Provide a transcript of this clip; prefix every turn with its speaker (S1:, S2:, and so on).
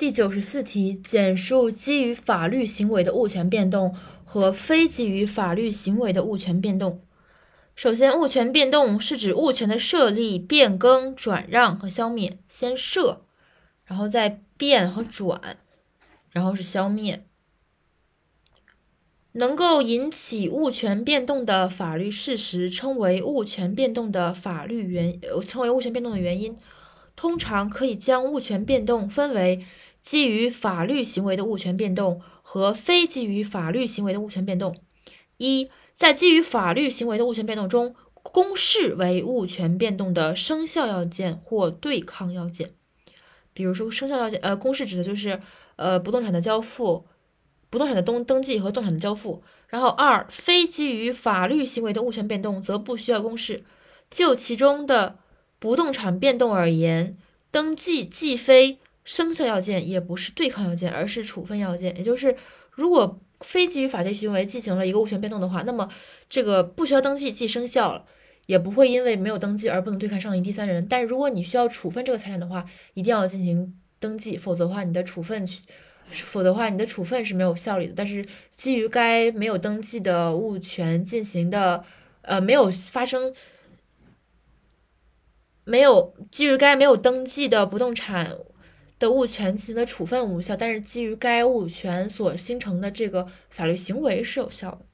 S1: 第九十四题，简述基于法律行为的物权变动和非基于法律行为的物权变动。首先，物权变动是指物权的设立、变更、转让和消灭。先设，然后再变和转，然后是消灭。能够引起物权变动的法律事实称为物权变动的法律原，称为物权变动的原因。通常可以将物权变动分为。基于法律行为的物权变动和非基于法律行为的物权变动。一，在基于法律行为的物权变动中，公示为物权变动的生效要件或对抗要件。比如说，生效要件，呃，公示指的就是呃不动产的交付、不动产的登登记和动产的交付。然后二，非基于法律行为的物权变动则不需要公示。就其中的不动产变动而言，登记既非。生效要件也不是对抗要件，而是处分要件。也就是，如果非基于法律行为进行了一个物权变动的话，那么这个不需要登记即生效了，也不会因为没有登记而不能对抗上一第三人。但如果你需要处分这个财产的话，一定要进行登记，否则的话你的处分，否则的话你的处分是没有效力的。但是基于该没有登记的物权进行的，呃，没有发生，没有基于该没有登记的不动产。的物权进行的处分无效，但是基于该物权所形成的这个法律行为是有效的。